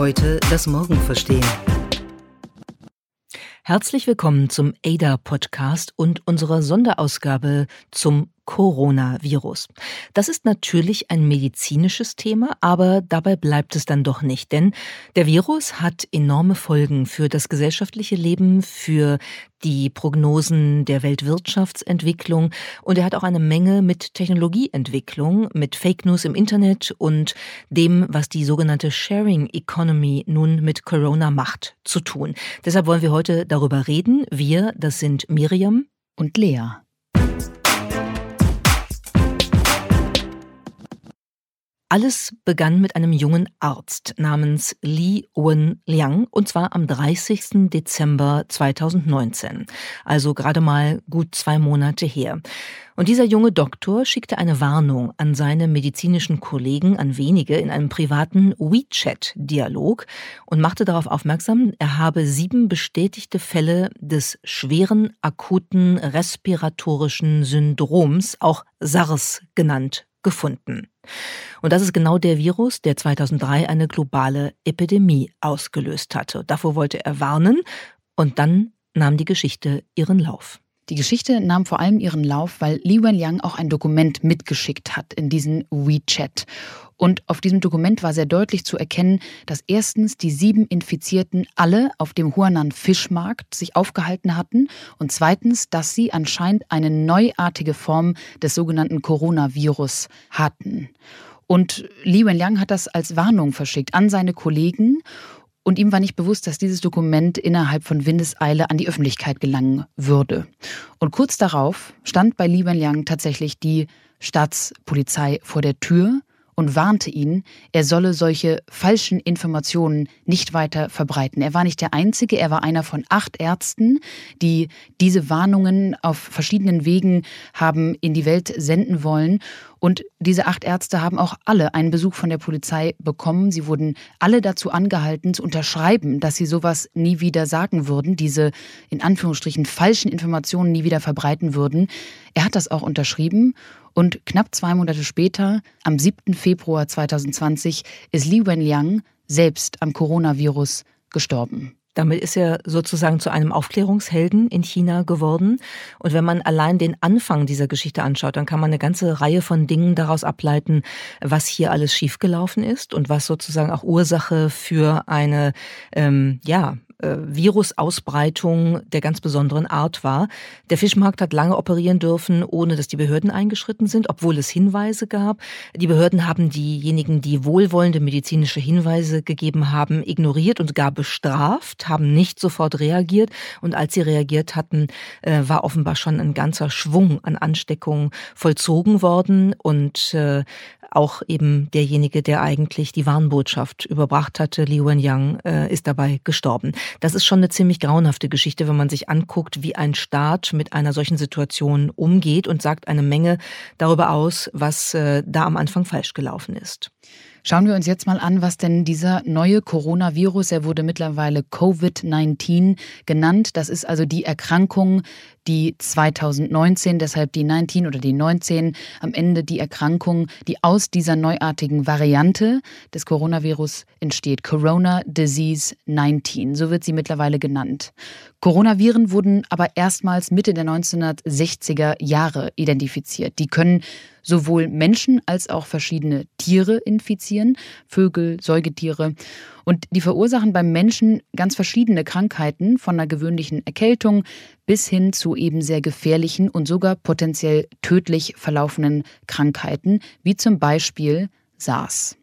Heute das Morgen verstehen. Herzlich willkommen zum ADA-Podcast und unserer Sonderausgabe zum Coronavirus. Das ist natürlich ein medizinisches Thema, aber dabei bleibt es dann doch nicht, denn der Virus hat enorme Folgen für das gesellschaftliche Leben, für die Prognosen der Weltwirtschaftsentwicklung und er hat auch eine Menge mit Technologieentwicklung, mit Fake News im Internet und dem, was die sogenannte Sharing Economy nun mit Corona macht, zu tun. Deshalb wollen wir heute darüber reden. Wir, das sind Miriam und Lea. Alles begann mit einem jungen Arzt namens Li Wen-Liang und zwar am 30. Dezember 2019, also gerade mal gut zwei Monate her. Und dieser junge Doktor schickte eine Warnung an seine medizinischen Kollegen, an wenige, in einem privaten WeChat-Dialog und machte darauf aufmerksam, er habe sieben bestätigte Fälle des schweren akuten respiratorischen Syndroms, auch SARS genannt, gefunden. Und das ist genau der Virus, der 2003 eine globale Epidemie ausgelöst hatte. Davor wollte er warnen und dann nahm die Geschichte ihren Lauf. Die Geschichte nahm vor allem ihren Lauf, weil Li Wenliang auch ein Dokument mitgeschickt hat in diesen WeChat. Und auf diesem Dokument war sehr deutlich zu erkennen, dass erstens die sieben Infizierten alle auf dem Huanan Fischmarkt sich aufgehalten hatten und zweitens, dass sie anscheinend eine neuartige Form des sogenannten Coronavirus hatten. Und Li Wenliang hat das als Warnung verschickt an seine Kollegen und ihm war nicht bewusst, dass dieses Dokument innerhalb von Windeseile an die Öffentlichkeit gelangen würde. Und kurz darauf stand bei Li Wenliang tatsächlich die Staatspolizei vor der Tür und warnte ihn, er solle solche falschen Informationen nicht weiter verbreiten. Er war nicht der Einzige, er war einer von acht Ärzten, die diese Warnungen auf verschiedenen Wegen haben in die Welt senden wollen. Und diese acht Ärzte haben auch alle einen Besuch von der Polizei bekommen. Sie wurden alle dazu angehalten, zu unterschreiben, dass sie sowas nie wieder sagen würden, diese in Anführungsstrichen falschen Informationen nie wieder verbreiten würden. Er hat das auch unterschrieben und knapp zwei Monate später, am 7. Februar 2020, ist Li Wenliang selbst am Coronavirus gestorben. Damit ist er sozusagen zu einem Aufklärungshelden in China geworden. Und wenn man allein den Anfang dieser Geschichte anschaut, dann kann man eine ganze Reihe von Dingen daraus ableiten, was hier alles schiefgelaufen ist und was sozusagen auch Ursache für eine, ähm, ja, äh, Virusausbreitung der ganz besonderen Art war. Der Fischmarkt hat lange operieren dürfen, ohne dass die Behörden eingeschritten sind, obwohl es Hinweise gab. Die Behörden haben diejenigen, die wohlwollende medizinische Hinweise gegeben haben, ignoriert und gar bestraft, haben nicht sofort reagiert. Und als sie reagiert hatten, äh, war offenbar schon ein ganzer Schwung an Ansteckungen vollzogen worden. Und äh, auch eben derjenige, der eigentlich die Warnbotschaft überbracht hatte, Li Wenyang, äh, ist dabei gestorben. Das ist schon eine ziemlich grauenhafte Geschichte, wenn man sich anguckt, wie ein Staat mit einer solchen Situation umgeht und sagt eine Menge darüber aus, was äh, da am Anfang falsch gelaufen ist. Schauen wir uns jetzt mal an, was denn dieser neue Coronavirus, er wurde mittlerweile Covid-19 genannt. Das ist also die Erkrankung, die 2019, deshalb die 19 oder die 19, am Ende die Erkrankung, die aus dieser neuartigen Variante des Coronavirus entsteht. Corona Disease 19, so wird sie mittlerweile genannt. Coronaviren wurden aber erstmals Mitte der 1960er Jahre identifiziert. Die können sowohl Menschen als auch verschiedene Tiere infizieren, Vögel, Säugetiere. Und die verursachen beim Menschen ganz verschiedene Krankheiten, von einer gewöhnlichen Erkältung bis hin zu eben sehr gefährlichen und sogar potenziell tödlich verlaufenden Krankheiten, wie zum Beispiel SARS.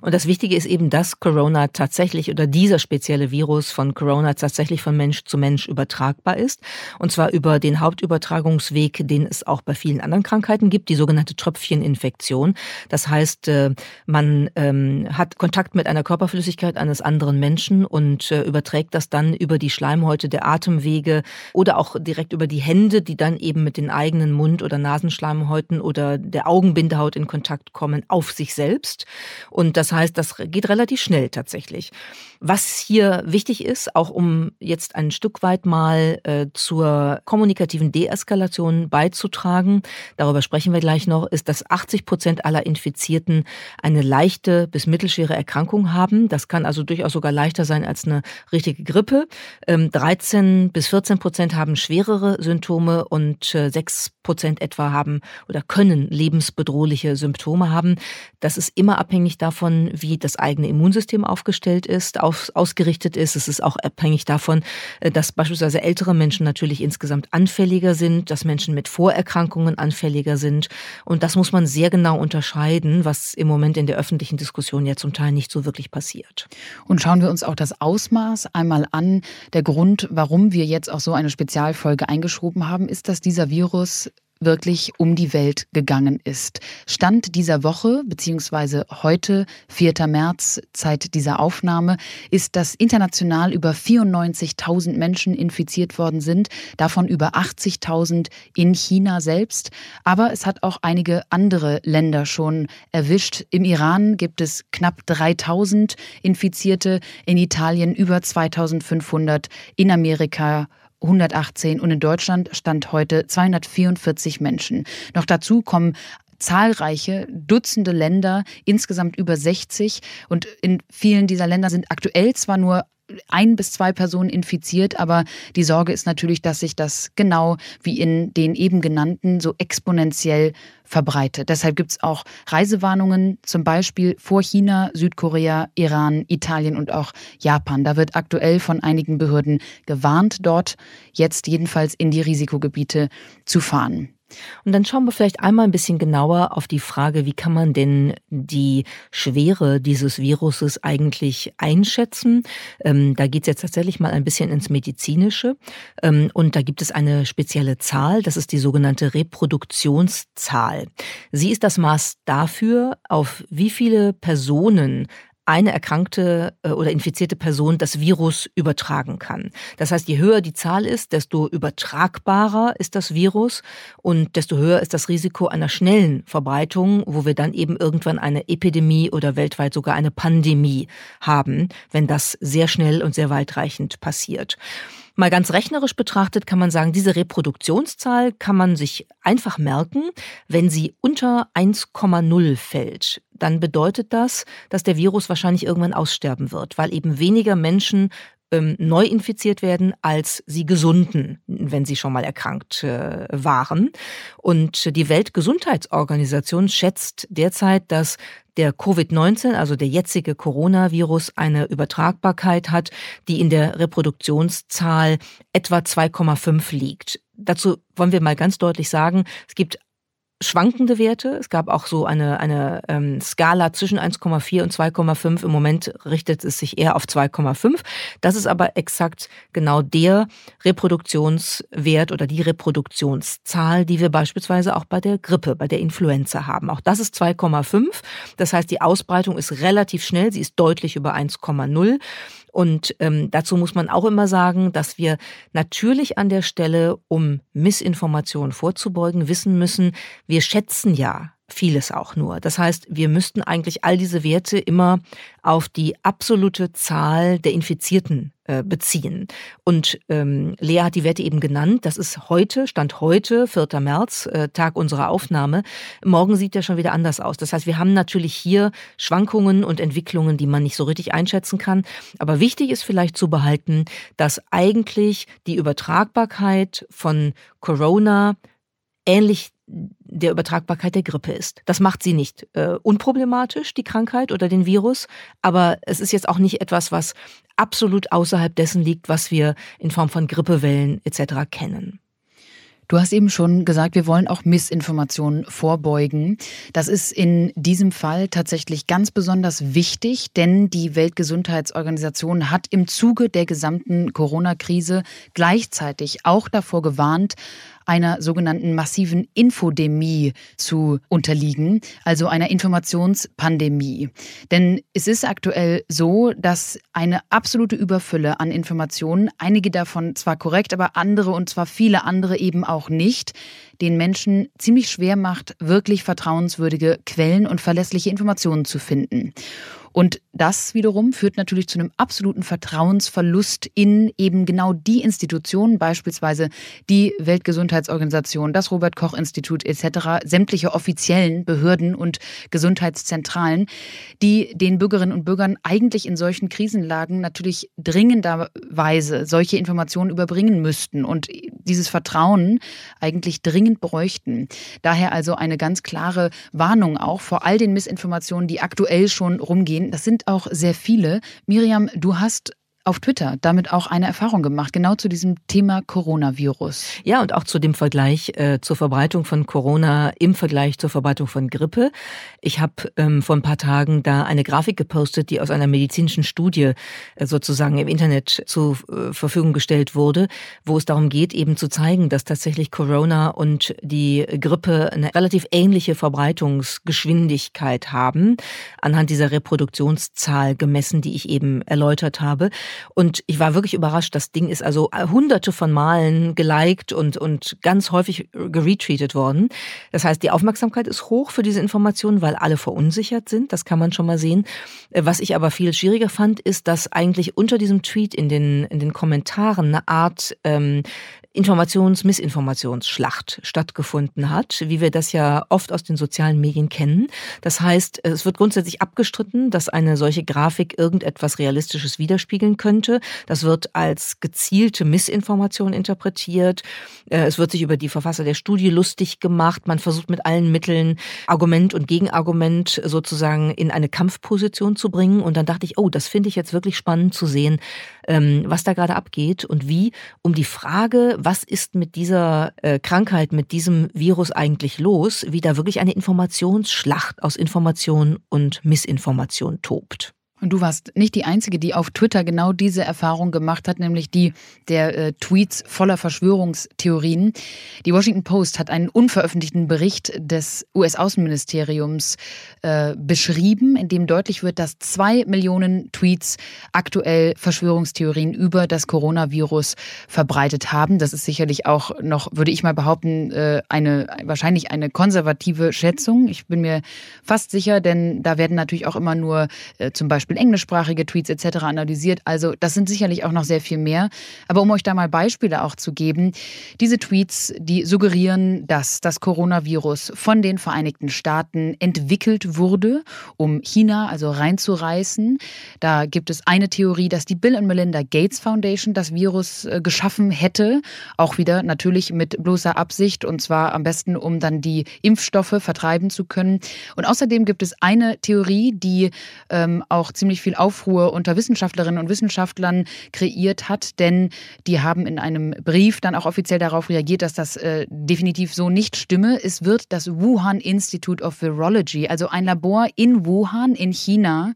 Und das Wichtige ist eben, dass Corona tatsächlich oder dieser spezielle Virus von Corona tatsächlich von Mensch zu Mensch übertragbar ist. Und zwar über den Hauptübertragungsweg, den es auch bei vielen anderen Krankheiten gibt, die sogenannte Tröpfcheninfektion. Das heißt, äh, man ähm, hat Kontakt mit einer Körperflüssigkeit eines anderen Menschen und äh, überträgt das dann über die Schleimhäute der Atemwege oder auch direkt über die Hände, die dann eben mit den eigenen Mund- oder Nasenschleimhäuten oder der Augenbindehaut in Kontakt kommen, auf sich selbst. Und Und das heißt, das geht relativ schnell tatsächlich. Was hier wichtig ist, auch um jetzt ein Stück weit mal äh, zur kommunikativen Deeskalation beizutragen, darüber sprechen wir gleich noch, ist, dass 80 Prozent aller Infizierten eine leichte bis mittelschwere Erkrankung haben. Das kann also durchaus sogar leichter sein als eine richtige Grippe. Ähm, 13 bis 14 Prozent haben schwerere Symptome und äh, 6 Prozent etwa haben oder können lebensbedrohliche Symptome haben. Das ist immer abhängig davon, wie das eigene Immunsystem aufgestellt ist auf, ausgerichtet ist. Es ist auch abhängig davon, äh, dass beispielsweise ältere Menschen natürlich insgesamt anfälliger sind, dass Menschen mit Vorerkrankungen anfälliger sind. Und das muss man sehr genau unterscheiden, was im Moment in der öffentlichen Diskussion ja zum Teil nicht so wirklich passiert. Und schauen wir uns auch das Ausmaß einmal an. Der Grund, warum wir jetzt auch so eine Spezialfolge eingeschoben haben, ist, dass dieser Virus wirklich um die Welt gegangen ist. Stand dieser Woche, beziehungsweise heute, 4. März, Zeit dieser Aufnahme, ist, dass international über 94.000 Menschen infiziert worden sind, davon über 80.000 in China selbst. Aber es hat auch einige andere Länder schon erwischt. Im Iran gibt es knapp 3.000 Infizierte, in Italien über 2.500, in Amerika 118 und in Deutschland stand heute 244 Menschen. Noch dazu kommen zahlreiche Dutzende Länder, insgesamt über 60. Und in vielen dieser Länder sind aktuell zwar nur ein bis zwei Personen infiziert, aber die Sorge ist natürlich, dass sich das genau wie in den eben genannten so exponentiell verbreitet. Deshalb gibt es auch Reisewarnungen, zum Beispiel vor China, Südkorea, Iran, Italien und auch Japan. Da wird aktuell von einigen Behörden gewarnt, dort jetzt jedenfalls in die Risikogebiete zu fahren. Und dann schauen wir vielleicht einmal ein bisschen genauer auf die Frage, wie kann man denn die Schwere dieses Viruses eigentlich einschätzen? Ähm, da geht es jetzt tatsächlich mal ein bisschen ins Medizinische. Ähm, und da gibt es eine spezielle Zahl, das ist die sogenannte Reproduktionszahl. Sie ist das Maß dafür, auf wie viele Personen eine erkrankte äh, oder infizierte Person das Virus übertragen kann. Das heißt, je höher die Zahl ist, desto übertragbarer ist das Virus und desto höher ist das Risiko einer schnellen Verbreitung, wo wir dann eben irgendwann eine Epidemie oder weltweit sogar eine Pandemie haben, wenn das sehr schnell und sehr weitreichend passiert. Mal ganz rechnerisch betrachtet kann man sagen, diese Reproduktionszahl kann man sich einfach merken, wenn sie unter 1,0 fällt. Dann bedeutet das, dass der Virus wahrscheinlich irgendwann aussterben wird, weil eben weniger Menschen ähm, neu infiziert werden als sie gesunden, wenn sie schon mal erkrankt äh, waren. Und die Weltgesundheitsorganisation schätzt derzeit, dass der Covid-19, also der jetzige Coronavirus, eine Übertragbarkeit hat, die in der Reproduktionszahl etwa 2,5 liegt. Dazu wollen wir mal ganz deutlich sagen, es gibt schwankende Werte. Es gab auch so eine, eine ähm, Skala zwischen 1,4 und 2,5. Im Moment richtet es sich eher auf 2,5. Das ist aber exakt genau der Reproduktionswert oder die Reproduktionszahl, die wir beispielsweise auch bei der Grippe, bei der Influenza haben. Auch das ist 2,5. Das heißt, die Ausbreitung ist relativ schnell. Sie ist deutlich über 1,0. Und ähm, dazu muss man auch immer sagen, dass wir natürlich an der Stelle, um Missinformationen vorzubeugen, wissen müssen, wir schätzen ja vieles auch nur. Das heißt, wir müssten eigentlich all diese Werte immer auf die absolute Zahl der Infizierten äh, beziehen. Und ähm, Lea hat die Werte eben genannt. Das ist heute, Stand heute, 4. März, äh, Tag unserer Aufnahme. Morgen sieht der schon wieder anders aus. Das heißt, wir haben natürlich hier Schwankungen und Entwicklungen, die man nicht so richtig einschätzen kann. Aber wichtig ist vielleicht zu behalten, dass eigentlich die Übertragbarkeit von Corona ähnlich der Übertragbarkeit der Grippe ist. Das macht sie nicht äh, unproblematisch, die Krankheit oder den Virus, aber es ist jetzt auch nicht etwas, was absolut außerhalb dessen liegt, was wir in Form von Grippewellen etc. kennen. Du hast eben schon gesagt, wir wollen auch Missinformationen vorbeugen. Das ist in diesem Fall tatsächlich ganz besonders wichtig, denn die Weltgesundheitsorganisation hat im Zuge der gesamten Corona-Krise gleichzeitig auch davor gewarnt, einer sogenannten massiven Infodemie zu unterliegen, also einer Informationspandemie. Denn es ist aktuell so, dass eine absolute Überfülle an Informationen, einige davon zwar korrekt, aber andere und zwar viele andere eben auch nicht, den Menschen ziemlich schwer macht, wirklich vertrauenswürdige Quellen und verlässliche Informationen zu finden. Und das wiederum führt natürlich zu einem absoluten Vertrauensverlust in eben genau die Institutionen, beispielsweise die Weltgesundheitsorganisation, das Robert Koch Institut etc., sämtliche offiziellen Behörden und Gesundheitszentralen, die den Bürgerinnen und Bürgern eigentlich in solchen Krisenlagen natürlich dringenderweise solche Informationen überbringen müssten und dieses Vertrauen eigentlich dringend bräuchten. Daher also eine ganz klare Warnung auch vor all den Missinformationen, die aktuell schon rumgehen das sind auch sehr viele. Miriam, du hast auf Twitter damit auch eine Erfahrung gemacht, genau zu diesem Thema Coronavirus. Ja, und auch zu dem Vergleich äh, zur Verbreitung von Corona im Vergleich zur Verbreitung von Grippe. Ich habe ähm, vor ein paar Tagen da eine Grafik gepostet, die aus einer medizinischen Studie äh, sozusagen im Internet zur äh, Verfügung gestellt wurde, wo es darum geht, eben zu zeigen, dass tatsächlich Corona und die Grippe eine relativ ähnliche Verbreitungsgeschwindigkeit haben, anhand dieser Reproduktionszahl gemessen, die ich eben erläutert habe. Und ich war wirklich überrascht. Das Ding ist also hunderte von Malen geliked und, und ganz häufig geretweetet worden. Das heißt, die Aufmerksamkeit ist hoch für diese Informationen, weil alle verunsichert sind. Das kann man schon mal sehen. Was ich aber viel schwieriger fand, ist, dass eigentlich unter diesem Tweet in den, in den Kommentaren eine Art ähm, Informations-Missinformationsschlacht stattgefunden hat, wie wir das ja oft aus den sozialen Medien kennen. Das heißt, es wird grundsätzlich abgestritten, dass eine solche Grafik irgendetwas Realistisches widerspiegeln könnte. Das wird als gezielte Missinformation interpretiert. Äh, es wird sich über die Verfasser der Studie lustig gemacht. Man versucht mit allen Mitteln Argument und Gegenargument sozusagen in eine Kampfposition zu bringen. Und dann dachte ich, oh, das finde ich jetzt wirklich spannend zu sehen, was da gerade abgeht und wie um die Frage, was ist mit dieser äh, Krankheit, mit diesem Virus eigentlich los, wie da wirklich eine Informationsschlacht aus Information und Missinformation tobt. Und du warst nicht die Einzige, die auf Twitter genau diese Erfahrung gemacht hat, nämlich die der äh, Tweets voller Verschwörungstheorien. Die Washington Post hat einen unveröffentlichten Bericht des US-Außenministeriums äh, beschrieben, in dem deutlich wird, dass zwei Millionen Tweets aktuell Verschwörungstheorien über das Coronavirus verbreitet haben. Das ist sicherlich auch noch, würde ich mal behaupten, äh, eine wahrscheinlich eine konservative Schätzung. Ich bin mir fast sicher, denn da werden natürlich auch immer nur äh, zum Beispiel Beispiel englischsprachige Tweets etc. analysiert. Also das sind sicherlich auch noch sehr viel mehr. Aber um euch da mal Beispiele auch zu geben, diese Tweets, die suggerieren, dass das Coronavirus von den Vereinigten Staaten entwickelt wurde, um China also reinzureißen. Da gibt es eine Theorie, dass die Bill und Melinda Gates Foundation das Virus äh, geschaffen hätte. Auch wieder natürlich mit bloßer Absicht und zwar am besten, um dann die Impfstoffe vertreiben zu können. Und außerdem gibt es eine Theorie, die ähm, auch ziemlich viel Aufruhr unter Wissenschaftlerinnen und Wissenschaftlern kreiert hat, denn die haben in einem Brief dann auch offiziell darauf reagiert, dass das äh, definitiv so nicht stimme. Es wird das Wuhan Institute of Virology, also ein Labor in Wuhan in China,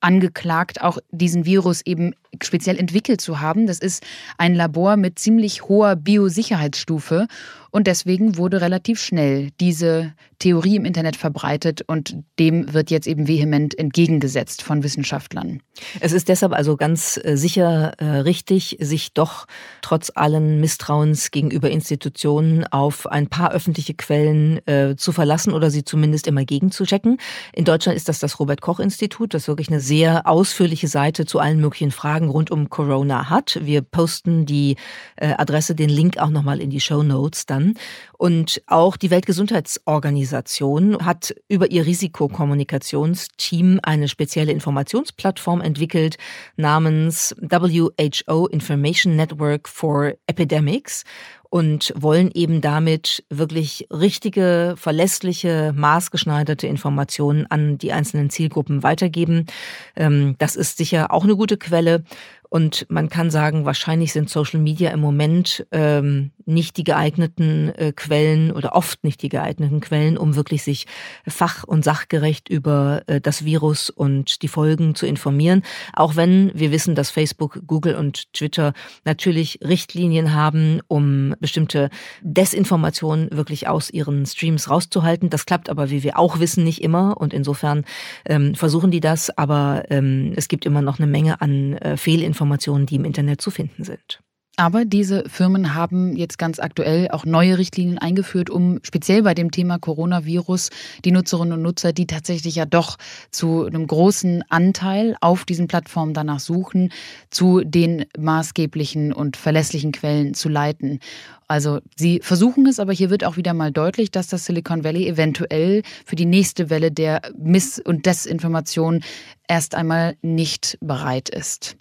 angeklagt, auch diesen Virus eben speziell entwickelt zu haben. Das ist ein Labor mit ziemlich hoher Biosicherheitsstufe und deswegen wurde relativ schnell diese Theorie im Internet verbreitet und dem wird jetzt eben vehement entgegengesetzt von Wissenschaftlern. Es ist deshalb also ganz äh, sicher äh, richtig, sich doch trotz allen Misstrauens gegenüber Institutionen auf ein paar öffentliche Quellen äh, zu verlassen oder sie zumindest immer gegenzuchecken. In Deutschland ist das das Robert Koch Institut, das wirklich eine sehr ausführliche Seite zu allen möglichen Fragen rund um Corona hat. Wir posten die Adresse, den Link auch nochmal in die Show Notes dann. Und auch die Weltgesundheitsorganisation hat über ihr Risikokommunikationsteam eine spezielle Informationsplattform entwickelt namens WHO Information Network for Epidemics und wollen eben damit wirklich richtige, verlässliche, maßgeschneiderte Informationen an die einzelnen Zielgruppen weitergeben. Ähm, das ist sicher auch eine gute Quelle. Und man kann sagen, wahrscheinlich sind Social Media im Moment ähm, nicht die geeigneten äh, Quellen oder oft nicht die geeigneten Quellen, um wirklich sich fach- und sachgerecht über äh, das Virus und die Folgen zu informieren. Auch wenn wir wissen, dass Facebook, Google und Twitter natürlich Richtlinien haben, um bestimmte Desinformationen wirklich aus ihren Streams rauszuhalten. Das klappt aber, wie wir auch wissen, nicht immer. Und insofern ähm, versuchen die das. Aber ähm, es gibt immer noch eine Menge an äh, Fehlinformationen Informationen, die im Internet zu finden sind. Aber diese Firmen haben jetzt ganz aktuell auch neue Richtlinien eingeführt, um speziell bei dem Thema Coronavirus die Nutzerinnen und Nutzer, die tatsächlich ja doch zu einem großen Anteil auf diesen Plattformen danach suchen, zu den maßgeblichen und verlässlichen Quellen zu leiten. Also sie versuchen es, aber hier wird auch wieder mal deutlich, dass das Silicon Valley eventuell für die nächste Welle der Miss- und Desinformation erst einmal nicht bereit ist.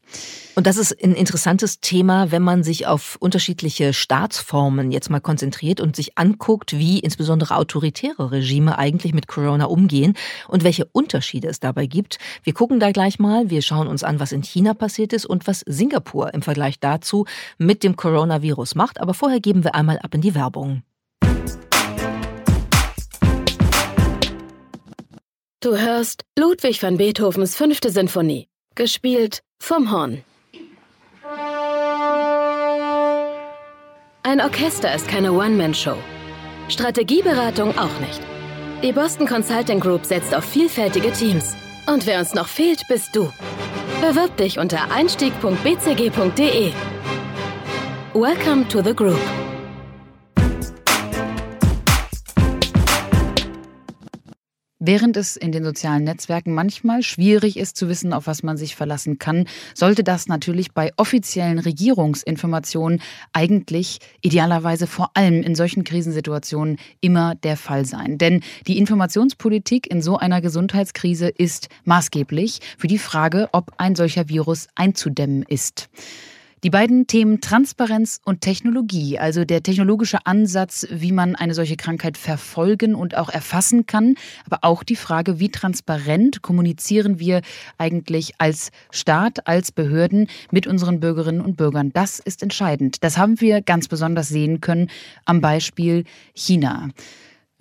Und das ist ein interessantes Thema, wenn man sich auf unterschiedliche Staatsformen jetzt mal konzentriert und sich anguckt, wie insbesondere autoritäre Regime eigentlich mit Corona umgehen und welche Unterschiede es dabei gibt. Wir gucken da gleich mal, wir schauen uns an, was in China passiert ist und was Singapur im Vergleich dazu mit dem Coronavirus macht. Aber vorher geben wir einmal ab in die Werbung. Du hörst Ludwig van Beethovens fünfte Sinfonie, gespielt vom Horn. Ein Orchester ist keine One-Man-Show. Strategieberatung auch nicht. Die Boston Consulting Group setzt auf vielfältige Teams. Und wer uns noch fehlt, bist du. Bewirb dich unter einstieg.bcg.de. Welcome to the Group. Während es in den sozialen Netzwerken manchmal schwierig ist zu wissen, auf was man sich verlassen kann, sollte das natürlich bei offiziellen Regierungsinformationen eigentlich idealerweise vor allem in solchen Krisensituationen immer der Fall sein. Denn die Informationspolitik in so einer Gesundheitskrise ist maßgeblich für die Frage, ob ein solcher Virus einzudämmen ist. Die beiden Themen Transparenz und Technologie, also der technologische Ansatz, wie man eine solche Krankheit verfolgen und auch erfassen kann, aber auch die Frage, wie transparent kommunizieren wir eigentlich als Staat, als Behörden mit unseren Bürgerinnen und Bürgern. Das ist entscheidend. Das haben wir ganz besonders sehen können am Beispiel China.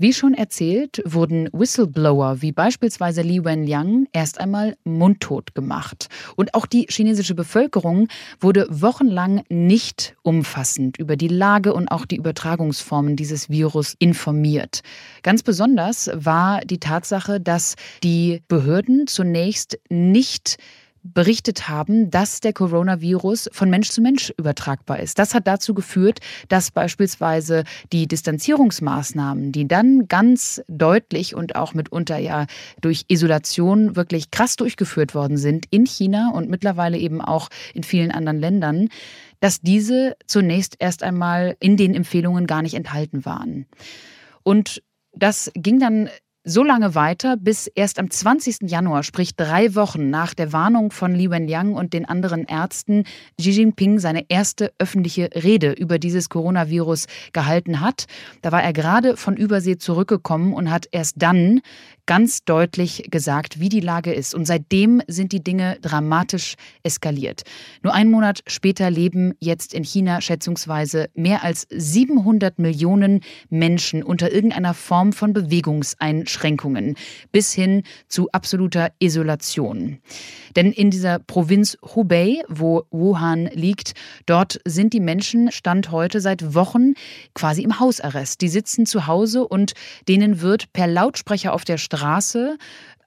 Wie schon erzählt, wurden Whistleblower wie beispielsweise Li Wenliang erst einmal mundtot gemacht. Und auch die chinesische Bevölkerung wurde wochenlang nicht umfassend über die Lage und auch die Übertragungsformen dieses Virus informiert. Ganz besonders war die Tatsache, dass die Behörden zunächst nicht berichtet haben, dass der Coronavirus von Mensch zu Mensch übertragbar ist. Das hat dazu geführt, dass beispielsweise die Distanzierungsmaßnahmen, die dann ganz deutlich und auch mitunter ja durch Isolation wirklich krass durchgeführt worden sind in China und mittlerweile eben auch in vielen anderen Ländern, dass diese zunächst erst einmal in den Empfehlungen gar nicht enthalten waren. Und das ging dann so lange weiter, bis erst am 20. Januar, sprich drei Wochen nach der Warnung von Li Wenliang und den anderen Ärzten, Xi Jinping seine erste öffentliche Rede über dieses Coronavirus gehalten hat. Da war er gerade von Übersee zurückgekommen und hat erst dann ganz deutlich gesagt, wie die Lage ist. Und seitdem sind die Dinge dramatisch eskaliert. Nur einen Monat später leben jetzt in China schätzungsweise mehr als 700 Millionen Menschen unter irgendeiner Form von Bewegungseinschränkungen bis hin zu absoluter Isolation. Denn in dieser Provinz Hubei, wo Wuhan liegt, dort sind die Menschen Stand heute seit Wochen quasi im Hausarrest. Die sitzen zu Hause und denen wird per Lautsprecher auf der Straße Straße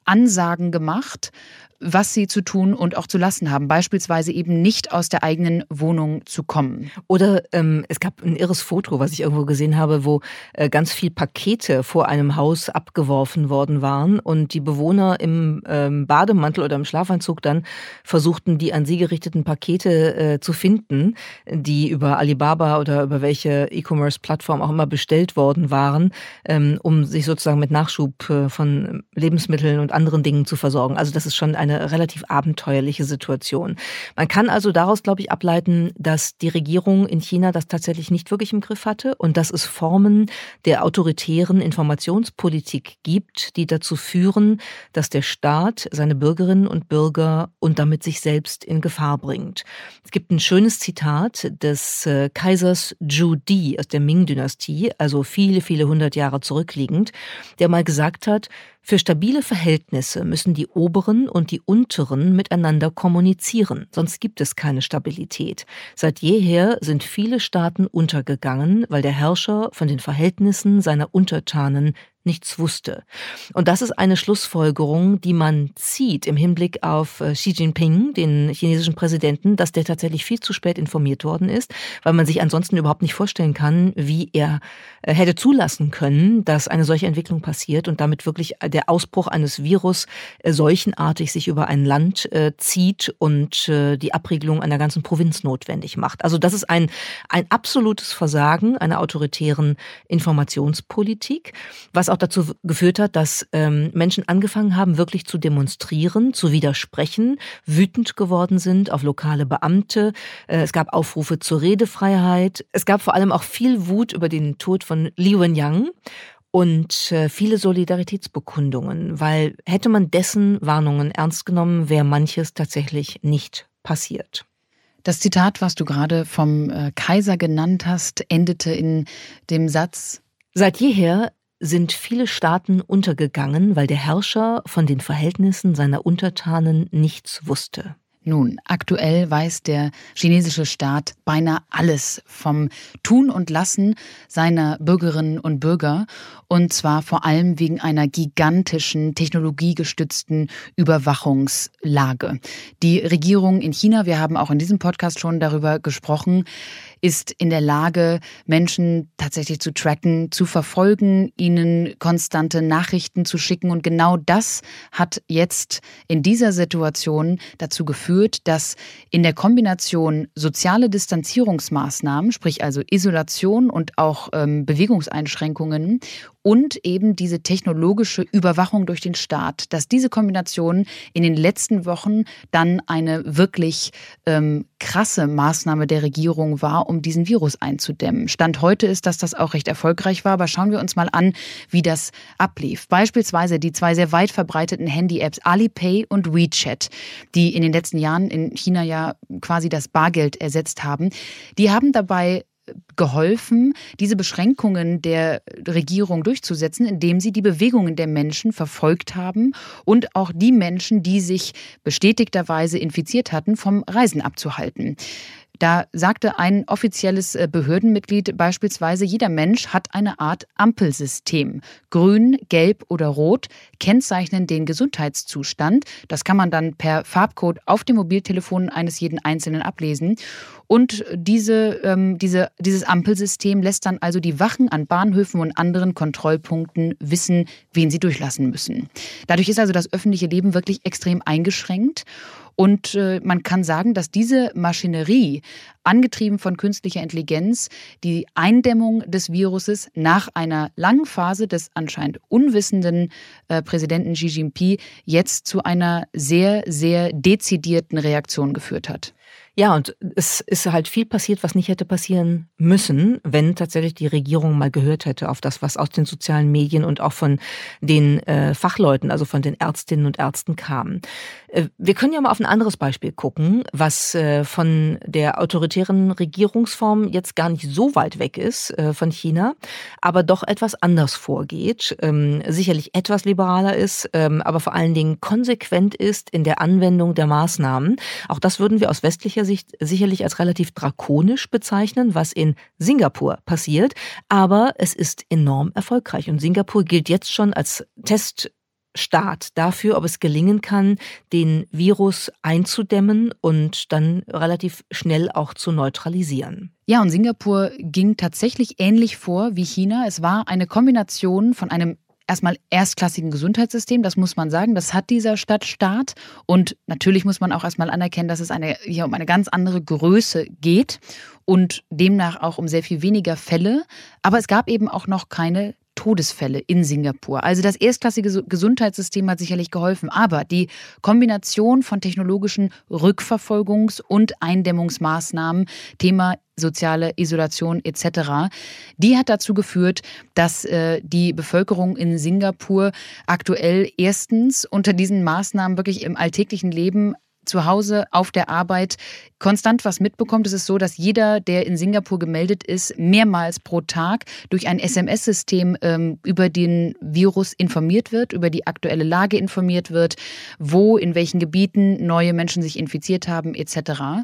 Ansagen gemacht, was sie zu tun und auch zu lassen haben. Beispielsweise eben nicht aus der eigenen Wohnung zu kommen. Oder ähm, es gab ein irres Foto, was ich irgendwo gesehen habe, wo äh, ganz viel Pakete vor einem Haus abgeworfen worden waren und die Bewohner im ähm, Bademantel oder im Schlafanzug dann versuchten, die an sie gerichteten Pakete äh, zu finden, die über Alibaba oder über welche E-Commerce-Plattform auch immer bestellt worden waren, ähm, um sich sozusagen mit Nachschub äh, von Lebensmitteln und anderen Dingen zu versorgen. Also das ist schon eine eine relativ abenteuerliche Situation. Man kann also daraus, glaube ich, ableiten, dass die Regierung in China das tatsächlich nicht wirklich im Griff hatte und dass es Formen der autoritären Informationspolitik gibt, die dazu führen, dass der Staat seine Bürgerinnen und Bürger und damit sich selbst in Gefahr bringt. Es gibt ein schönes Zitat des äh, Kaisers Zhu Di aus der Ming-Dynastie, also viele, viele hundert Jahre zurückliegend, der mal gesagt hat, für stabile Verhältnisse müssen die oberen und die unteren miteinander kommunizieren, sonst gibt es keine Stabilität. Seit jeher sind viele Staaten untergegangen, weil der Herrscher von den Verhältnissen seiner Untertanen nichts wusste. Und das ist eine Schlussfolgerung, die man zieht im Hinblick auf äh, Xi Jinping, den chinesischen Präsidenten, dass der tatsächlich viel zu spät informiert worden ist, weil man sich ansonsten überhaupt nicht vorstellen kann, wie er äh, hätte zulassen können, dass eine solche Entwicklung passiert und damit wirklich der Ausbruch eines Virus äh, seuchenartig sich über ein Land zieht und die Abriegelung einer ganzen Provinz notwendig macht. Also das ist ein, ein absolutes Versagen einer autoritären Informationspolitik, was auch dazu geführt hat, dass ähm, Menschen angefangen haben, wirklich zu demonstrieren, zu widersprechen, wütend geworden sind auf lokale Beamte. Äh, es gab Aufrufe zur Redefreiheit. Es gab vor allem auch viel Wut über den Tod von Li Wenyang und äh, viele Solidaritätsbekundungen, weil hätte man dessen Warnungen ernst genommen, wäre manches tatsächlich nicht passiert. Das Zitat, was du gerade vom äh, Kaiser genannt hast, endete in dem Satz Seit jeher sind viele Staaten untergegangen, weil der Herrscher von den Verhältnissen seiner Untertanen nichts wusste. Nun, aktuell weiß der chinesische Staat beinahe alles vom Tun und Lassen seiner Bürgerinnen und Bürger, und zwar vor allem wegen einer gigantischen technologiegestützten Überwachungslage. Die Regierung in China, wir haben auch in diesem Podcast schon darüber gesprochen, ist in der Lage, Menschen tatsächlich zu tracken, zu verfolgen, ihnen konstante Nachrichten zu schicken. Und genau das hat jetzt in dieser Situation dazu geführt, dass in der Kombination soziale Distanzierungsmaßnahmen, sprich also Isolation und auch ähm, Bewegungseinschränkungen und eben diese technologische Überwachung durch den Staat, dass diese Kombination in den letzten Wochen dann eine wirklich ähm, krasse Maßnahme der Regierung war, um diesen Virus einzudämmen. Stand heute ist, dass das auch recht erfolgreich war, aber schauen wir uns mal an, wie das ablief. Beispielsweise die zwei sehr weit verbreiteten Handy-Apps Alipay und WeChat, die in den letzten Jahren in China ja quasi das Bargeld ersetzt haben, die haben dabei geholfen, diese Beschränkungen der Regierung durchzusetzen, indem sie die Bewegungen der Menschen verfolgt haben und auch die Menschen, die sich bestätigterweise infiziert hatten, vom Reisen abzuhalten. Da sagte ein offizielles äh, Behördenmitglied beispielsweise, jeder Mensch hat eine Art Ampelsystem. Grün, gelb oder rot kennzeichnen den Gesundheitszustand. Das kann man dann per Farbcode auf dem Mobiltelefon eines jeden Einzelnen ablesen. Und diese, ähm, diese, dieses Ampelsystem lässt dann also die Wachen an Bahnhöfen und anderen Kontrollpunkten wissen, wen sie durchlassen müssen. Dadurch ist also das öffentliche Leben wirklich extrem eingeschränkt. Und äh, man kann sagen, dass diese Maschinerie, angetrieben von künstlicher Intelligenz, die Eindämmung des Viruses nach einer langen Phase des anscheinend unwissenden äh, Präsidenten Xi Jinping jetzt zu einer sehr, sehr dezidierten Reaktion geführt hat. Ja, und es ist halt viel passiert, was nicht hätte passieren müssen, wenn tatsächlich die Regierung mal gehört hätte auf das, was aus den sozialen Medien und auch von den äh, Fachleuten, also von den Ärztinnen und Ärzten kam. Äh, wir können ja mal auf ein anderes Beispiel gucken, was äh, von der autoritären Regierungsform jetzt gar nicht so weit weg ist äh, von China, aber doch etwas anders vorgeht, ähm, sicherlich etwas liberaler ist, ähm, aber vor allen Dingen konsequent ist in der Anwendung der Maßnahmen. Auch das würden wir aus westlicher Sicht sicherlich als relativ drakonisch bezeichnen, was in Singapur passiert, aber es ist enorm erfolgreich und Singapur gilt jetzt schon als Test Staat dafür, ob es gelingen kann, den Virus einzudämmen und dann relativ schnell auch zu neutralisieren. Ja, und Singapur ging tatsächlich ähnlich vor wie China. Es war eine Kombination von einem erstmal erstklassigen Gesundheitssystem, das muss man sagen, das hat dieser Stadtstaat. Und natürlich muss man auch erstmal anerkennen, dass es eine, hier um eine ganz andere Größe geht und demnach auch um sehr viel weniger Fälle. Aber es gab eben auch noch keine Todesfälle in Singapur. Also das erstklassige Gesundheitssystem hat sicherlich geholfen, aber die Kombination von technologischen Rückverfolgungs- und Eindämmungsmaßnahmen, Thema soziale Isolation etc. Die hat dazu geführt, dass äh, die Bevölkerung in Singapur aktuell erstens unter diesen Maßnahmen wirklich im alltäglichen Leben zu Hause, auf der Arbeit konstant was mitbekommt. Es ist so, dass jeder, der in Singapur gemeldet ist, mehrmals pro Tag durch ein SMS-System ähm, über den Virus informiert wird, über die aktuelle Lage informiert wird, wo, in welchen Gebieten neue Menschen sich infiziert haben, etc.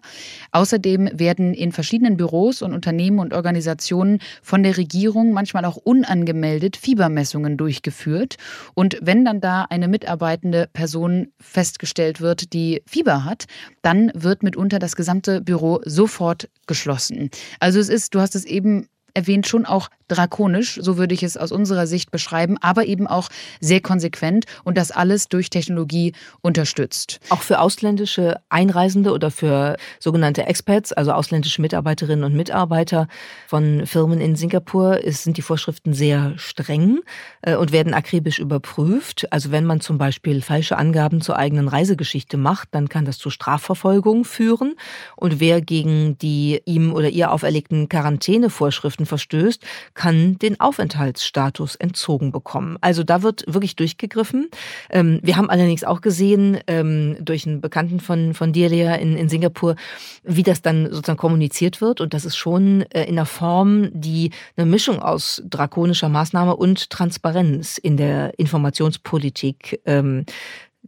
Außerdem werden in verschiedenen Büros und Unternehmen und Organisationen von der Regierung manchmal auch unangemeldet Fiebermessungen durchgeführt. Und wenn dann da eine mitarbeitende Person festgestellt wird, die Fieber Fieber hat, dann wird mitunter das gesamte Büro sofort geschlossen. Also es ist, du hast es eben erwähnt, schon auch drakonisch, so würde ich es aus unserer Sicht beschreiben, aber eben auch sehr konsequent und das alles durch Technologie unterstützt. Auch für ausländische Einreisende oder für sogenannte Expats, also ausländische Mitarbeiterinnen und Mitarbeiter von Firmen in Singapur, sind die Vorschriften sehr streng äh, und werden akribisch überprüft. Also wenn man zum Beispiel falsche Angaben zur eigenen Reisegeschichte macht, dann kann das zu Strafverfolgung führen. Und wer gegen die ihm oder ihr auferlegten Quarantänevorschriften verstößt, kann den Aufenthaltsstatus entzogen bekommen. Also da wird wirklich durchgegriffen. Ähm, wir haben allerdings auch gesehen, ähm, durch einen Bekannten von, von dir, Lea, in, in Singapur, wie das dann sozusagen kommuniziert wird. Und das ist schon äh, in einer Form, die eine Mischung aus drakonischer Maßnahme und Transparenz in der Informationspolitik ähm,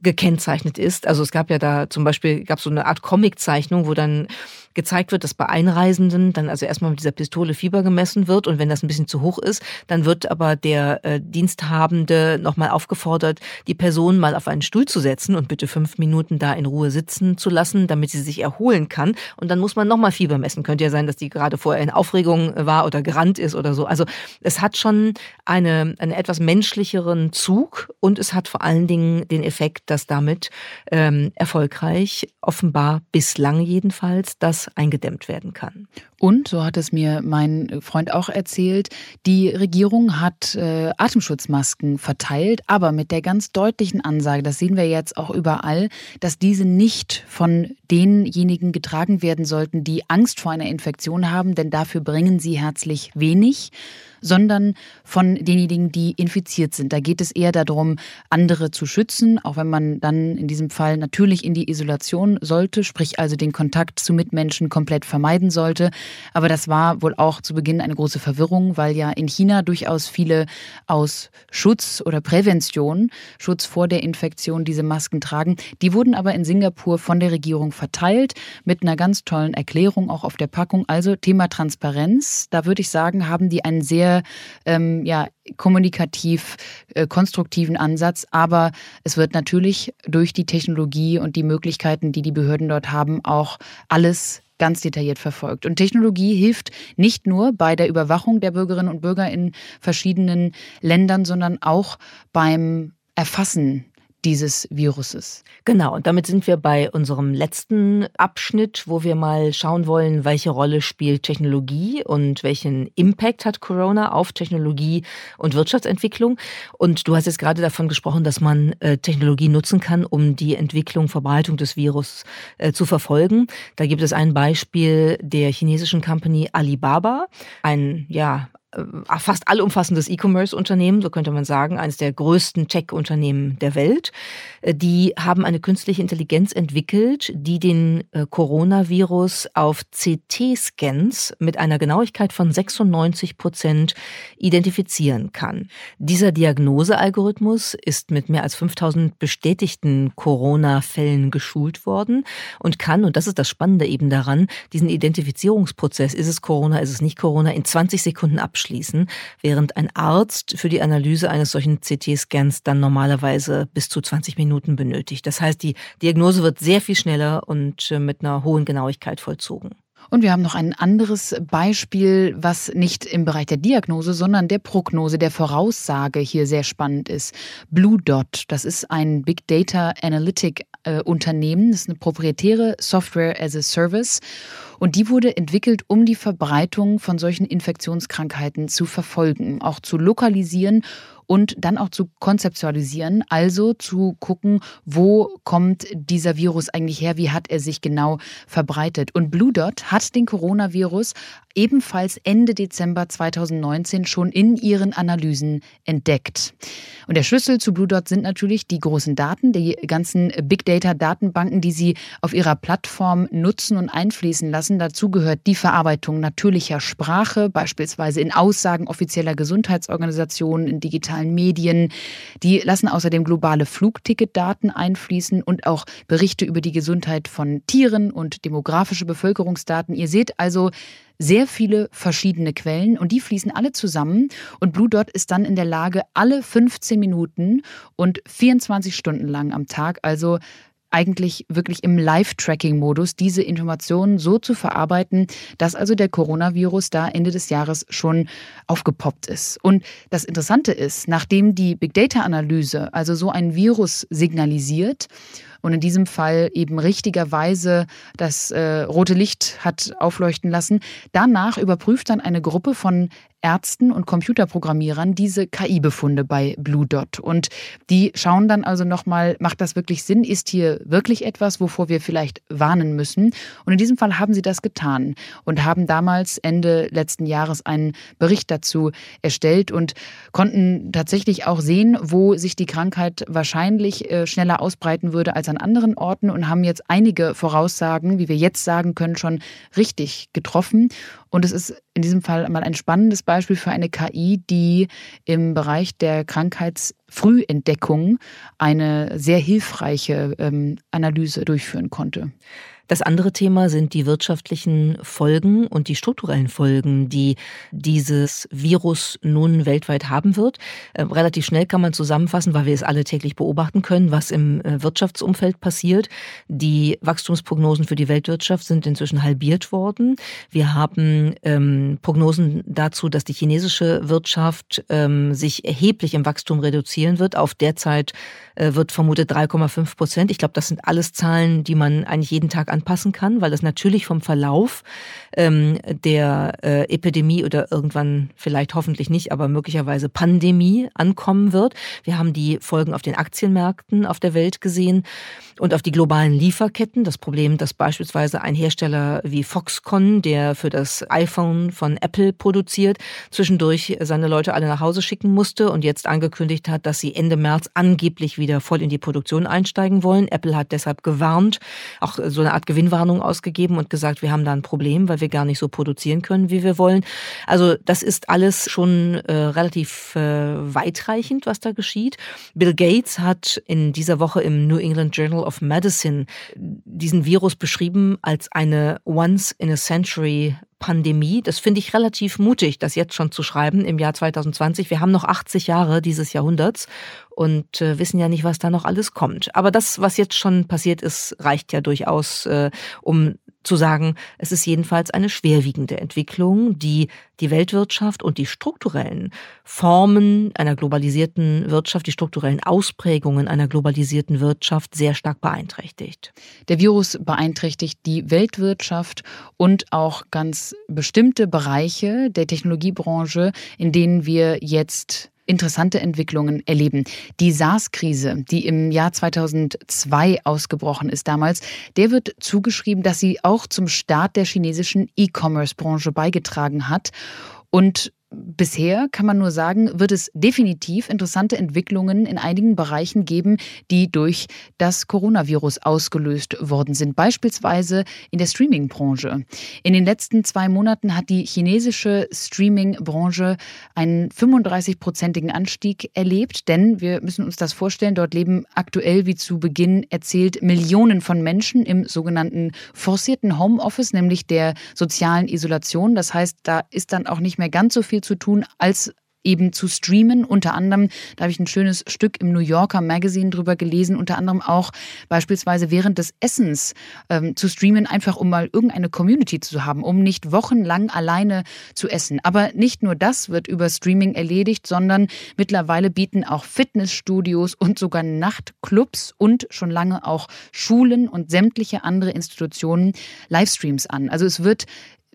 gekennzeichnet ist. Also es gab ja da zum Beispiel, gab so eine Art Comiczeichnung, wo dann gezeigt wird, dass bei Einreisenden dann also erstmal mit dieser Pistole Fieber gemessen wird und wenn das ein bisschen zu hoch ist, dann wird aber der äh, Diensthabende nochmal aufgefordert, die Person mal auf einen Stuhl zu setzen und bitte fünf Minuten da in Ruhe sitzen zu lassen, damit sie sich erholen kann. Und dann muss man nochmal Fieber messen. Könnte ja sein, dass die gerade vorher in Aufregung war oder gerannt ist oder so. Also es hat schon eine, einen etwas menschlicheren Zug und es hat vor allen Dingen den Effekt, dass damit ähm, erfolgreich, offenbar bislang jedenfalls, das eingedämmt werden kann. Und, so hat es mir mein Freund auch erzählt, die Regierung hat äh, Atemschutzmasken verteilt, aber mit der ganz deutlichen Ansage, das sehen wir jetzt auch überall, dass diese nicht von denjenigen getragen werden sollten, die Angst vor einer Infektion haben, denn dafür bringen sie herzlich wenig sondern von denjenigen, die infiziert sind. Da geht es eher darum, andere zu schützen, auch wenn man dann in diesem Fall natürlich in die Isolation sollte, sprich also den Kontakt zu Mitmenschen komplett vermeiden sollte. Aber das war wohl auch zu Beginn eine große Verwirrung, weil ja in China durchaus viele aus Schutz oder Prävention, Schutz vor der Infektion diese Masken tragen. Die wurden aber in Singapur von der Regierung verteilt mit einer ganz tollen Erklärung auch auf der Packung. Also Thema Transparenz, da würde ich sagen, haben die einen sehr sehr ähm, ja, kommunikativ äh, konstruktiven Ansatz. Aber es wird natürlich durch die Technologie und die Möglichkeiten, die die Behörden dort haben, auch alles ganz detailliert verfolgt. Und Technologie hilft nicht nur bei der Überwachung der Bürgerinnen und Bürger in verschiedenen Ländern, sondern auch beim Erfassen dieses Viruses. Genau, und damit sind wir bei unserem letzten Abschnitt, wo wir mal schauen wollen, welche Rolle spielt Technologie und welchen Impact hat Corona auf Technologie und Wirtschaftsentwicklung. Und du hast jetzt gerade davon gesprochen, dass man äh, Technologie nutzen kann, um die Entwicklung, Verbreitung des Virus äh, zu verfolgen. Da gibt es ein Beispiel der chinesischen Company Alibaba, ein ja fast allumfassendes E-Commerce-Unternehmen, so könnte man sagen, eines der größten Tech-Unternehmen der Welt. Äh, die haben eine künstliche Intelligenz entwickelt, die den äh, Coronavirus auf CT-Scans mit einer Genauigkeit von 96 Prozent identifizieren kann. Dieser Diagnosealgorithmus ist mit mehr als 5000 bestätigten Corona-Fällen geschult worden und kann, und das ist das Spannende eben daran, diesen Identifizierungsprozess, ist es Corona, ist es nicht Corona, in 20 Sekunden abschließen abschließen, während ein Arzt für die Analyse eines solchen CT-Scans dann normalerweise bis zu 20 Minuten benötigt. Das heißt, die Diagnose wird sehr viel schneller und äh, mit einer hohen Genauigkeit vollzogen. Und wir haben noch ein anderes Beispiel, was nicht im Bereich der Diagnose, sondern der Prognose, der Voraussage hier sehr spannend ist. Blue Dot, das ist ein Big Data Analytic äh, Unternehmen, das ist eine proprietäre Software as a Service. Und die wurde entwickelt, um die Verbreitung von solchen Infektionskrankheiten zu verfolgen, auch zu lokalisieren und dann auch zu konzeptualisieren, also zu gucken, wo kommt dieser Virus eigentlich her, wie hat er sich genau verbreitet. Und Blue Dot hat den Coronavirus ebenfalls Ende Dezember 2019 schon in ihren Analysen entdeckt. Und der Schlüssel zu Blue Dot sind natürlich die großen Daten, die ganzen Big Data Datenbanken, die sie auf ihrer Plattform nutzen und einfließen lassen. Dazu gehört die Verarbeitung natürlicher Sprache, beispielsweise in Aussagen offizieller Gesundheitsorganisationen, in digitalen Medien. Die lassen außerdem globale Flugticketdaten einfließen und auch Berichte über die Gesundheit von Tieren und demografische Bevölkerungsdaten. Ihr seht also, sehr viele verschiedene Quellen und die fließen alle zusammen und Blue Dot ist dann in der Lage, alle 15 Minuten und 24 Stunden lang am Tag, also eigentlich wirklich im Live-Tracking-Modus diese Informationen so zu verarbeiten, dass also der Coronavirus da Ende des Jahres schon aufgepoppt ist. Und das Interessante ist, nachdem die Big Data-Analyse also so ein Virus signalisiert und in diesem Fall eben richtigerweise das äh, rote Licht hat aufleuchten lassen. Danach überprüft dann eine Gruppe von Ärzten und Computerprogrammierern diese KI-Befunde bei Blue Dot. Und die schauen dann also nochmal, macht das wirklich Sinn? Ist hier wirklich etwas, wovor wir vielleicht warnen müssen? Und in diesem Fall haben sie das getan und haben damals Ende letzten Jahres einen Bericht dazu erstellt und konnten tatsächlich auch sehen, wo sich die Krankheit wahrscheinlich äh, schneller ausbreiten würde als an anderen Orten und haben jetzt einige Voraussagen, wie wir jetzt sagen können, schon richtig getroffen. Und es ist in diesem Fall mal ein spannendes Beispiel für eine KI, die im Bereich der Krankheitsfrühentdeckung eine sehr hilfreiche ähm, Analyse durchführen konnte. Das andere Thema sind die wirtschaftlichen Folgen und die strukturellen Folgen, die dieses Virus nun weltweit haben wird. Äh, relativ schnell kann man zusammenfassen, weil wir es alle täglich beobachten können, was im äh, Wirtschaftsumfeld passiert. Die Wachstumsprognosen für die Weltwirtschaft sind inzwischen halbiert worden. Wir haben ähm, Prognosen dazu, dass die chinesische Wirtschaft ähm, sich erheblich im Wachstum reduzieren wird. Auf derzeit wird vermutet 3,5 Prozent. Ich glaube, das sind alles Zahlen, die man eigentlich jeden Tag an anpassen kann, weil das natürlich vom Verlauf ähm, der äh, Epidemie oder irgendwann vielleicht hoffentlich nicht, aber möglicherweise Pandemie ankommen wird. Wir haben die Folgen auf den Aktienmärkten auf der Welt gesehen und auf die globalen Lieferketten. Das Problem, dass beispielsweise ein Hersteller wie Foxconn, der für das iPhone von Apple produziert, zwischendurch seine Leute alle nach Hause schicken musste und jetzt angekündigt hat, dass sie Ende März angeblich wieder voll in die Produktion einsteigen wollen. Apple hat deshalb gewarnt, auch so eine Art Gewinnwarnung ausgegeben und gesagt, wir haben da ein Problem, weil wir gar nicht so produzieren können, wie wir wollen. Also das ist alles schon äh, relativ äh, weitreichend, was da geschieht. Bill Gates hat in dieser Woche im New England Journal of Medicine diesen Virus beschrieben als eine once in a century Pandemie. Das finde ich relativ mutig, das jetzt schon zu schreiben im Jahr 2020. Wir haben noch 80 Jahre dieses Jahrhunderts und äh, wissen ja nicht, was da noch alles kommt. Aber das, was jetzt schon passiert ist, reicht ja durchaus, äh, um zu sagen, es ist jedenfalls eine schwerwiegende Entwicklung, die die Weltwirtschaft und die strukturellen Formen einer globalisierten Wirtschaft, die strukturellen Ausprägungen einer globalisierten Wirtschaft sehr stark beeinträchtigt. Der Virus beeinträchtigt die Weltwirtschaft und auch ganz bestimmte Bereiche der Technologiebranche, in denen wir jetzt interessante Entwicklungen erleben. Die SARS-Krise, die im Jahr 2002 ausgebrochen ist damals, der wird zugeschrieben, dass sie auch zum Start der chinesischen E-Commerce-Branche beigetragen hat. Und Bisher kann man nur sagen, wird es definitiv interessante Entwicklungen in einigen Bereichen geben, die durch das Coronavirus ausgelöst worden sind. Beispielsweise in der Streaming-Branche. In den letzten zwei Monaten hat die chinesische Streaming-Branche einen 35-prozentigen Anstieg erlebt, denn wir müssen uns das vorstellen, dort leben aktuell, wie zu Beginn erzählt, Millionen von Menschen im sogenannten forcierten Homeoffice, nämlich der sozialen Isolation. Das heißt, da ist dann auch nicht mehr ganz so viel viel zu tun als eben zu streamen. Unter anderem, da habe ich ein schönes Stück im New Yorker Magazine drüber gelesen, unter anderem auch beispielsweise während des Essens ähm, zu streamen, einfach um mal irgendeine Community zu haben, um nicht wochenlang alleine zu essen. Aber nicht nur das wird über Streaming erledigt, sondern mittlerweile bieten auch Fitnessstudios und sogar Nachtclubs und schon lange auch Schulen und sämtliche andere Institutionen Livestreams an. Also es wird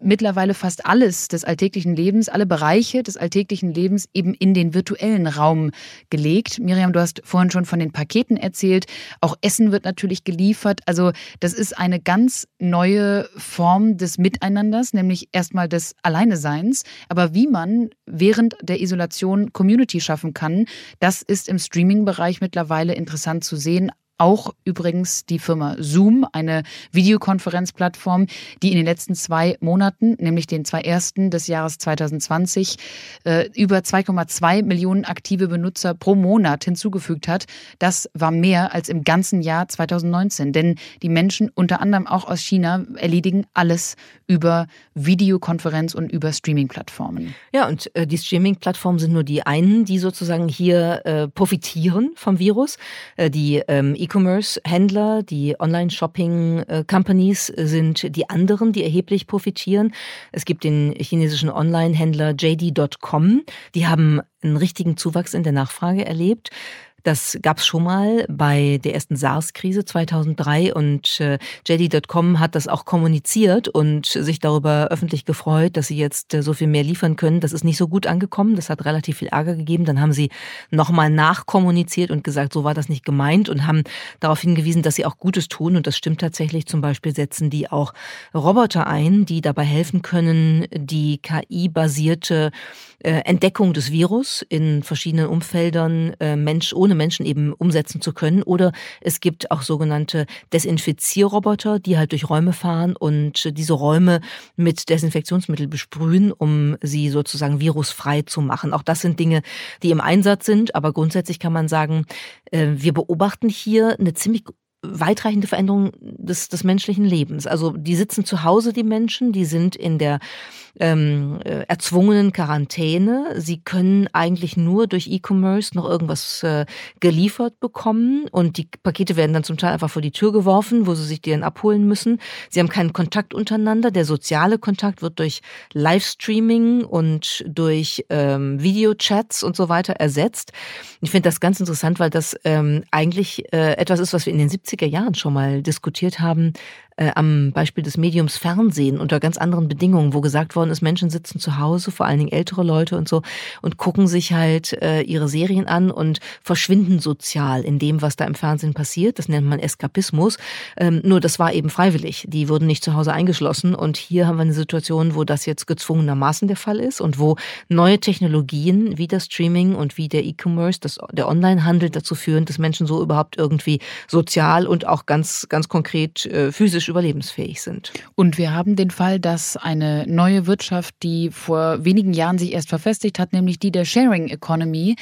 mittlerweile fast alles des alltäglichen Lebens, alle Bereiche des alltäglichen Lebens eben in den virtuellen Raum gelegt. Miriam, du hast vorhin schon von den Paketen erzählt. Auch Essen wird natürlich geliefert. Also das ist eine ganz neue Form des Miteinanders, nämlich erstmal des Alleineseins. Aber wie man während der Isolation Community schaffen kann, das ist im Streaming-Bereich mittlerweile interessant zu sehen. Auch übrigens die Firma Zoom, eine Videokonferenzplattform, die in den letzten zwei Monaten, nämlich den zwei ersten des Jahres 2020, äh, über 2,2 Millionen aktive Benutzer pro Monat hinzugefügt hat. Das war mehr als im ganzen Jahr 2019. Denn die Menschen, unter anderem auch aus China, erledigen alles über Videokonferenz und über Streaming-Plattformen. Ja, und äh, die Streaming-Plattformen sind nur die einen, die sozusagen hier äh, profitieren vom Virus. Äh, die ähm, E-Commerce-Händler, die Online-Shopping-Companies sind die anderen, die erheblich profitieren. Es gibt den chinesischen Online-Händler JD.com. Die haben einen richtigen Zuwachs in der Nachfrage erlebt. Das gab es schon mal bei der ersten SARS-Krise 2003 und äh, JD.com hat das auch kommuniziert und sich darüber öffentlich gefreut, dass sie jetzt äh, so viel mehr liefern können. Das ist nicht so gut angekommen. Das hat relativ viel Ärger gegeben. Dann haben sie nochmal nachkommuniziert und gesagt, so war das nicht gemeint und haben darauf hingewiesen, dass sie auch Gutes tun. Und das stimmt tatsächlich. Zum Beispiel setzen die auch Roboter ein, die dabei helfen können, die KI-basierte Entdeckung des Virus in verschiedenen Umfeldern äh, Mensch ohne Menschen eben umsetzen zu können. Oder es gibt auch sogenannte Desinfizierroboter, die halt durch Räume fahren und diese Räume mit Desinfektionsmittel besprühen, um sie sozusagen virusfrei zu machen. Auch das sind Dinge, die im Einsatz sind. Aber grundsätzlich kann man sagen, äh, wir beobachten hier eine ziemlich weitreichende Veränderung des, des menschlichen Lebens. Also die sitzen zu Hause, die Menschen, die sind in der ähm, äh, erzwungenen Quarantäne. Sie können eigentlich nur durch E-Commerce noch irgendwas äh, geliefert bekommen und die Pakete werden dann zum Teil einfach vor die Tür geworfen, wo sie sich die dann abholen müssen. Sie haben keinen Kontakt untereinander. Der soziale Kontakt wird durch Livestreaming und durch ähm, Videochats und so weiter ersetzt. Ich finde das ganz interessant, weil das ähm, eigentlich äh, etwas ist, was wir in den 70er Jahren schon mal diskutiert haben, äh, am Beispiel des Mediums Fernsehen unter ganz anderen Bedingungen, wo gesagt worden ist, Menschen sitzen zu Hause, vor allen Dingen ältere Leute und so, und gucken sich halt äh, ihre Serien an und verschwinden sozial in dem, was da im Fernsehen passiert. Das nennt man Eskapismus. Ähm, nur das war eben freiwillig. Die wurden nicht zu Hause eingeschlossen. Und hier haben wir eine Situation, wo das jetzt gezwungenermaßen der Fall ist und wo neue Technologien wie das Streaming und wie der E-Commerce, der Onlinehandel dazu führen, dass Menschen so überhaupt irgendwie sozial und auch ganz, ganz konkret äh, physisch physisch überlebensfähig sind. Und wir haben den Fall, dass eine neue Wirtschaft, die vor wenigen Jahren sich erst verfestigt hat, nämlich die der Sharing Economy,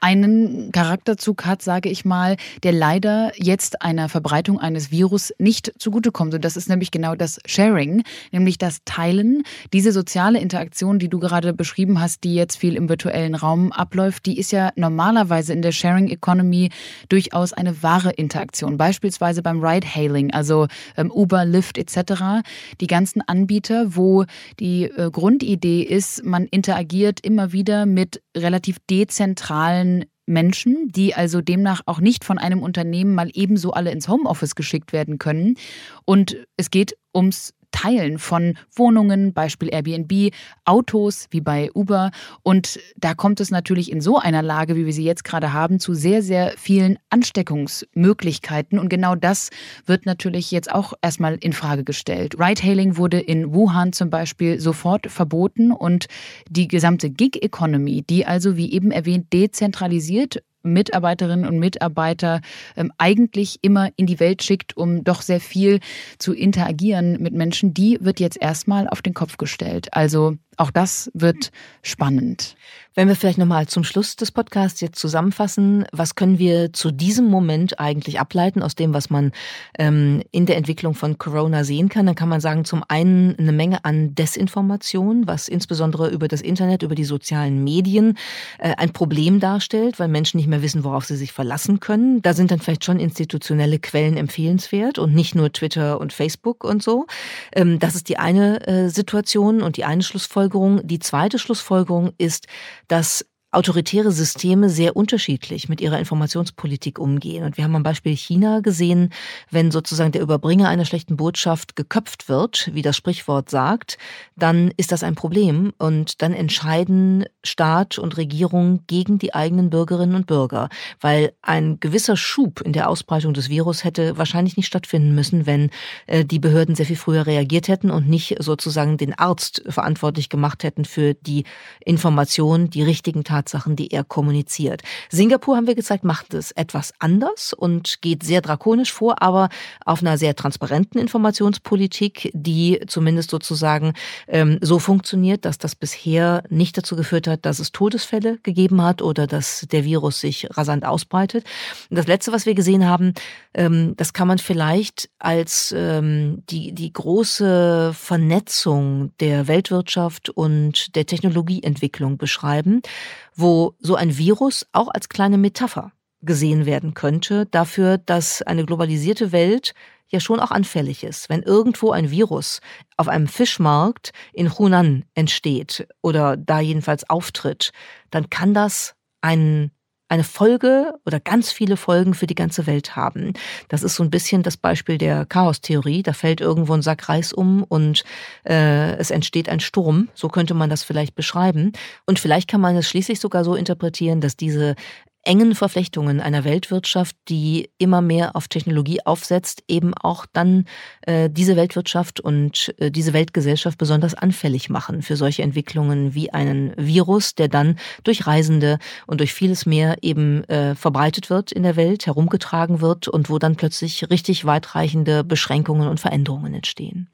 einen Charakterzug hat, sage ich mal, der leider jetzt einer Verbreitung eines Virus nicht zugutekommt. Und das ist nämlich genau das Sharing, nämlich das Teilen. Diese soziale Interaktion, die du gerade beschrieben hast, die jetzt viel im virtuellen Raum abläuft, die ist ja normalerweise in der Sharing Economy durchaus eine wahre Interaktion. Beispielsweise beim Ride-Hailing, also ähm, Uber, Lyft etc. Die ganzen Anbieter, wo die äh, Grundidee ist, man interagiert immer wieder mit relativ dezentralen Menschen, die also demnach auch nicht von einem Unternehmen mal ebenso alle ins Homeoffice geschickt werden können. Und es geht ums Teilen von Wohnungen, Beispiel Airbnb, Autos wie bei Uber. Und da kommt es natürlich in so einer Lage, wie wir sie jetzt gerade haben, zu sehr, sehr vielen Ansteckungsmöglichkeiten. Und genau das wird natürlich jetzt auch erstmal in Frage gestellt. Ride-Hailing wurde in Wuhan zum Beispiel sofort verboten und die gesamte Gig-Economy, die also, wie eben erwähnt, dezentralisiert Mitarbeiterinnen und Mitarbeiter ähm, eigentlich immer in die Welt schickt, um doch sehr viel zu interagieren mit Menschen, die wird jetzt erstmal auf den Kopf gestellt. Also auch das wird spannend. Wenn wir vielleicht nochmal zum Schluss des Podcasts jetzt zusammenfassen, was können wir zu diesem Moment eigentlich ableiten aus dem, was man ähm, in der Entwicklung von Corona sehen kann, dann kann man sagen, zum einen eine Menge an Desinformation, was insbesondere über das Internet, über die sozialen Medien äh, ein Problem darstellt, weil Menschen nicht mehr wissen, worauf sie sich verlassen können. Da sind dann vielleicht schon institutionelle Quellen empfehlenswert und nicht nur Twitter und Facebook und so. Ähm, das ist die eine äh, Situation und die eine Schlussfolgerung. Die zweite Schlussfolgerung ist, dass autoritäre Systeme sehr unterschiedlich mit ihrer Informationspolitik umgehen. Und wir haben am Beispiel China gesehen, wenn sozusagen der Überbringer einer schlechten Botschaft geköpft wird, wie das Sprichwort sagt, dann ist das ein Problem. Und dann entscheiden Staat und Regierung gegen die eigenen Bürgerinnen und Bürger, weil ein gewisser Schub in der Ausbreitung des Virus hätte wahrscheinlich nicht stattfinden müssen, wenn äh, die Behörden sehr viel früher reagiert hätten und nicht sozusagen den Arzt verantwortlich gemacht hätten für die Information, die richtigen Tatsachen Tatsachen, die er kommuniziert. Singapur, haben wir gezeigt, macht es etwas anders und geht sehr drakonisch vor, aber auf einer sehr transparenten Informationspolitik, die zumindest sozusagen ähm, so funktioniert, dass das bisher nicht dazu geführt hat, dass es Todesfälle gegeben hat oder dass der Virus sich rasant ausbreitet. Und das Letzte, was wir gesehen haben, ähm, das kann man vielleicht als ähm, die, die große Vernetzung der Weltwirtschaft und der Technologieentwicklung beschreiben, wo so ein Virus auch als kleine Metapher gesehen werden könnte dafür, dass eine globalisierte Welt ja schon auch anfällig ist. Wenn irgendwo ein Virus auf einem Fischmarkt in Hunan entsteht oder da jedenfalls auftritt, dann kann das einen eine Folge oder ganz viele Folgen für die ganze Welt haben. Das ist so ein bisschen das Beispiel der Chaostheorie. Da fällt irgendwo ein Sack Reis um und äh, es entsteht ein Sturm. So könnte man das vielleicht beschreiben. Und vielleicht kann man es schließlich sogar so interpretieren, dass diese engen Verflechtungen einer Weltwirtschaft, die immer mehr auf Technologie aufsetzt, eben auch dann äh, diese Weltwirtschaft und äh, diese Weltgesellschaft besonders anfällig machen für solche Entwicklungen wie einen Virus, der dann durch Reisende und durch vieles mehr eben äh, verbreitet wird in der Welt, herumgetragen wird und wo dann plötzlich richtig weitreichende Beschränkungen und Veränderungen entstehen.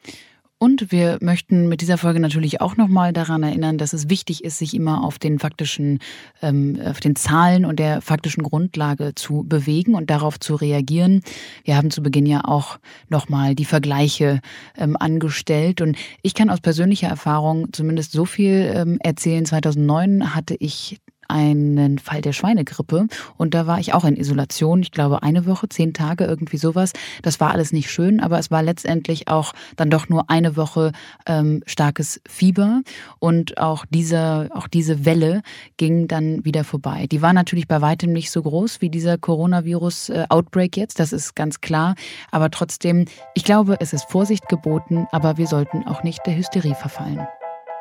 Und wir möchten mit dieser Folge natürlich auch nochmal daran erinnern, dass es wichtig ist, sich immer auf den faktischen, ähm, auf den Zahlen und der faktischen Grundlage zu bewegen und darauf zu reagieren. Wir haben zu Beginn ja auch nochmal die Vergleiche ähm, angestellt und ich kann aus persönlicher Erfahrung zumindest so viel ähm, erzählen. 2009 hatte ich einen Fall der Schweinegrippe und da war ich auch in Isolation. Ich glaube eine Woche, zehn Tage, irgendwie sowas. Das war alles nicht schön, aber es war letztendlich auch dann doch nur eine Woche ähm, starkes Fieber und auch diese, auch diese Welle ging dann wieder vorbei. Die war natürlich bei weitem nicht so groß wie dieser Coronavirus-Outbreak jetzt, das ist ganz klar. Aber trotzdem, ich glaube, es ist Vorsicht geboten, aber wir sollten auch nicht der Hysterie verfallen.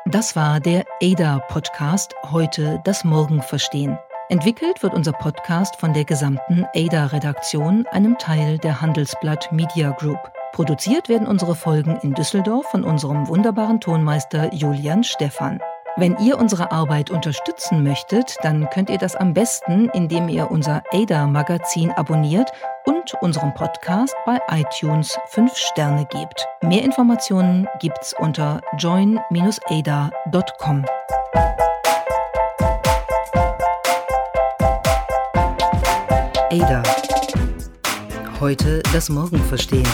Das war der ADA-Podcast Heute das Morgen verstehen. Entwickelt wird unser Podcast von der gesamten ADA-Redaktion, einem Teil der Handelsblatt Media Group. Produziert werden unsere Folgen in Düsseldorf von unserem wunderbaren Tonmeister Julian Stephan. Wenn ihr unsere Arbeit unterstützen möchtet, dann könnt ihr das am besten, indem ihr unser ADA-Magazin abonniert und unserem Podcast bei iTunes 5 Sterne gebt. Mehr Informationen gibt's unter join-ada.com. Ada. Heute das Morgen verstehen.